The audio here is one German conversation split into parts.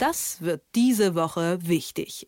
Das wird diese Woche wichtig.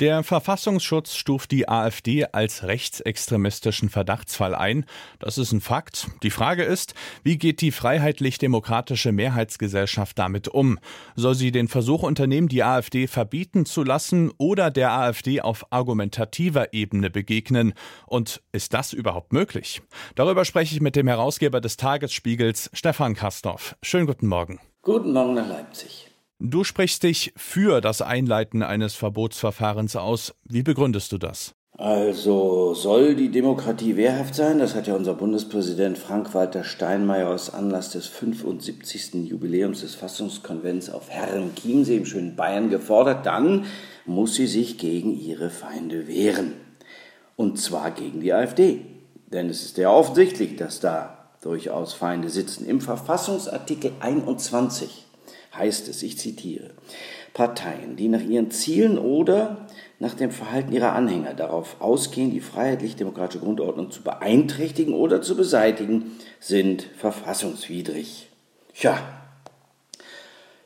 Der Verfassungsschutz stuft die AfD als rechtsextremistischen Verdachtsfall ein. Das ist ein Fakt. Die Frage ist, wie geht die freiheitlich-demokratische Mehrheitsgesellschaft damit um? Soll sie den Versuch unternehmen, die AfD verbieten zu lassen oder der AfD auf argumentativer Ebene begegnen? Und ist das überhaupt möglich? Darüber spreche ich mit dem Herausgeber des Tagesspiegels, Stefan Kastorf. Schönen guten Morgen. Guten Morgen nach Leipzig. Du sprichst dich für das Einleiten eines Verbotsverfahrens aus. Wie begründest du das? Also soll die Demokratie wehrhaft sein? Das hat ja unser Bundespräsident Frank-Walter Steinmeier aus Anlass des 75. Jubiläums des Fassungskonvents auf Herrenchiemsee im schönen Bayern gefordert. Dann muss sie sich gegen ihre Feinde wehren. Und zwar gegen die AfD. Denn es ist ja offensichtlich, dass da durchaus Feinde sitzen. Im Verfassungsartikel 21 heißt es, ich zitiere, Parteien, die nach ihren Zielen oder nach dem Verhalten ihrer Anhänger darauf ausgehen, die freiheitlich-demokratische Grundordnung zu beeinträchtigen oder zu beseitigen, sind verfassungswidrig. Tja,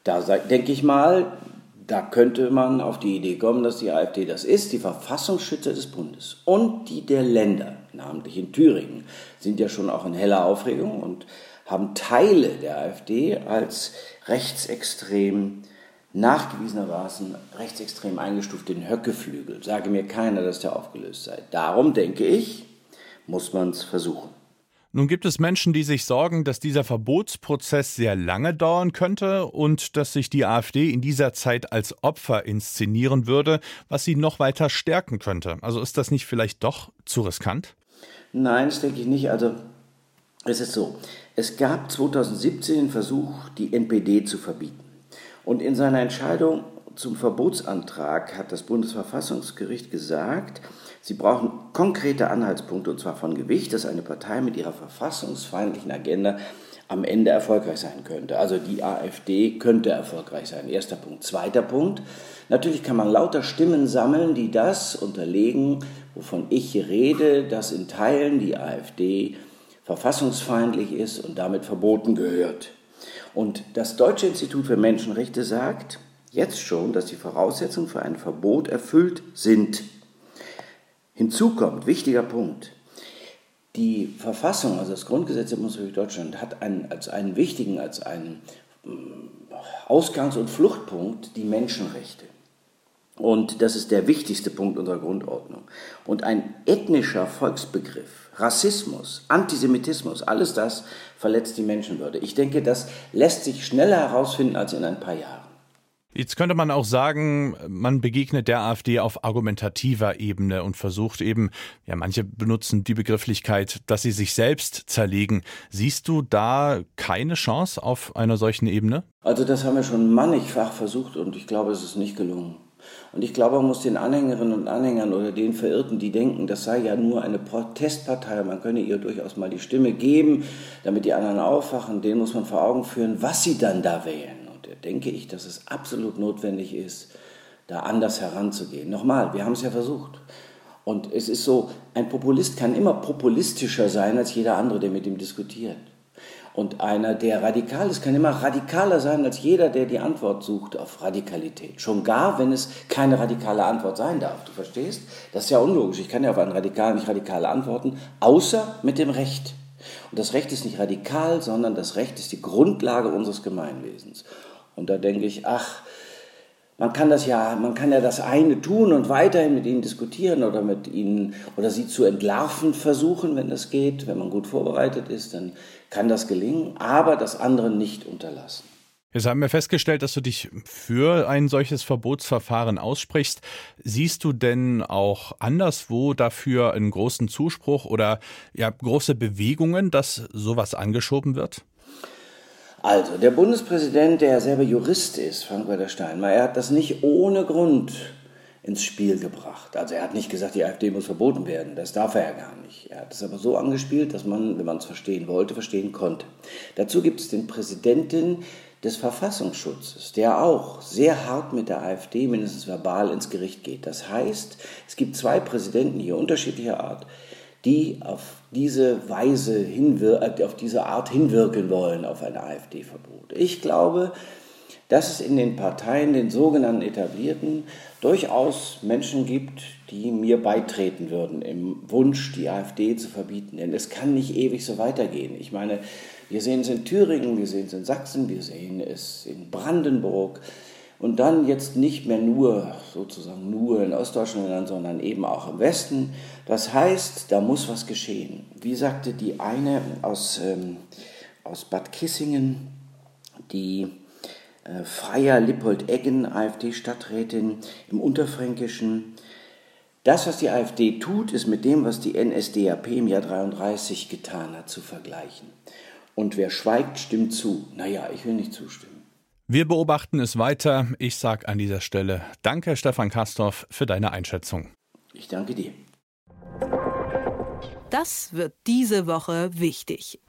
da denke ich mal, da könnte man auf die Idee kommen, dass die AfD das ist. Die Verfassungsschützer des Bundes und die der Länder, namentlich in Thüringen, sind ja schon auch in heller Aufregung und haben Teile der AfD als rechtsextrem, nachgewiesenermaßen rechtsextrem eingestuft den Höckeflügel. Sage mir keiner, dass der aufgelöst sei. Darum denke ich, muss man es versuchen. Nun gibt es Menschen, die sich sorgen, dass dieser Verbotsprozess sehr lange dauern könnte und dass sich die AfD in dieser Zeit als Opfer inszenieren würde, was sie noch weiter stärken könnte. Also ist das nicht vielleicht doch zu riskant? Nein, das denke ich nicht. Also es ist so, es gab 2017 den Versuch, die NPD zu verbieten. Und in seiner Entscheidung zum Verbotsantrag hat das Bundesverfassungsgericht gesagt, sie brauchen konkrete Anhaltspunkte, und zwar von Gewicht, dass eine Partei mit ihrer verfassungsfeindlichen Agenda am Ende erfolgreich sein könnte. Also die AfD könnte erfolgreich sein. Erster Punkt. Zweiter Punkt. Natürlich kann man lauter Stimmen sammeln, die das unterlegen, wovon ich rede, dass in Teilen die AfD verfassungsfeindlich ist und damit verboten gehört. Und das Deutsche Institut für Menschenrechte sagt jetzt schon, dass die Voraussetzungen für ein Verbot erfüllt sind. Hinzu kommt, wichtiger Punkt, die Verfassung, also das Grundgesetz der Bundesrepublik Deutschland, hat einen, als einen wichtigen, als einen mm, Ausgangs- und Fluchtpunkt die Menschenrechte. Und das ist der wichtigste Punkt unserer Grundordnung. Und ein ethnischer Volksbegriff, Rassismus, Antisemitismus, alles das verletzt die Menschenwürde. Ich denke, das lässt sich schneller herausfinden als in ein paar Jahren. Jetzt könnte man auch sagen, man begegnet der AfD auf argumentativer Ebene und versucht eben, ja, manche benutzen die Begrifflichkeit, dass sie sich selbst zerlegen. Siehst du da keine Chance auf einer solchen Ebene? Also das haben wir schon mannigfach versucht und ich glaube, es ist nicht gelungen. Und ich glaube, man muss den Anhängerinnen und Anhängern oder den Verirrten, die denken, das sei ja nur eine Protestpartei, man könne ihr durchaus mal die Stimme geben, damit die anderen aufwachen, denen muss man vor Augen führen, was sie dann da wählen. Und da denke ich, dass es absolut notwendig ist, da anders heranzugehen. Nochmal, wir haben es ja versucht. Und es ist so, ein Populist kann immer populistischer sein als jeder andere, der mit ihm diskutiert. Und einer, der radikal ist, kann immer radikaler sein als jeder, der die Antwort sucht auf Radikalität. Schon gar, wenn es keine radikale Antwort sein darf. Du verstehst? Das ist ja unlogisch. Ich kann ja auf einen Radikal nicht radikal antworten, außer mit dem Recht. Und das Recht ist nicht radikal, sondern das Recht ist die Grundlage unseres Gemeinwesens. Und da denke ich, ach, man kann das ja, man kann ja das eine tun und weiterhin mit ihnen diskutieren oder mit ihnen oder sie zu entlarven versuchen, wenn das geht, wenn man gut vorbereitet ist, dann kann das gelingen, aber das andere nicht unterlassen. Jetzt haben wir festgestellt, dass du dich für ein solches Verbotsverfahren aussprichst. Siehst du denn auch anderswo dafür einen großen Zuspruch oder ja, große Bewegungen, dass sowas angeschoben wird? Also, der Bundespräsident, der ja selber Jurist ist, Frank-Walter Steinmeier, hat das nicht ohne Grund ins Spiel gebracht. Also er hat nicht gesagt, die AfD muss verboten werden. Das darf er ja gar nicht. Er hat es aber so angespielt, dass man, wenn man es verstehen wollte, verstehen konnte. Dazu gibt es den Präsidenten des Verfassungsschutzes, der auch sehr hart mit der AfD mindestens verbal ins Gericht geht. Das heißt, es gibt zwei Präsidenten hier unterschiedlicher Art, die auf diese Weise äh, auf diese Art hinwirken wollen auf ein AfD-Verbot. Ich glaube, dass es in den Parteien, den sogenannten etablierten, durchaus Menschen gibt, die mir beitreten würden im Wunsch, die AfD zu verbieten. Denn es kann nicht ewig so weitergehen. Ich meine, wir sehen es in Thüringen, wir sehen es in Sachsen, wir sehen es in Brandenburg. Und dann jetzt nicht mehr nur, sozusagen nur in Ostdeutschland, sondern eben auch im Westen. Das heißt, da muss was geschehen. Wie sagte die eine aus, ähm, aus Bad Kissingen, die äh, Freier Lippold-Eggen, AfD-Stadträtin im Unterfränkischen, das, was die AfD tut, ist mit dem, was die NSDAP im Jahr 33 getan hat, zu vergleichen. Und wer schweigt, stimmt zu. Naja, ich will nicht zustimmen. Wir beobachten es weiter. Ich sage an dieser Stelle Danke, Stefan Kastorf, für deine Einschätzung. Ich danke dir. Das wird diese Woche wichtig.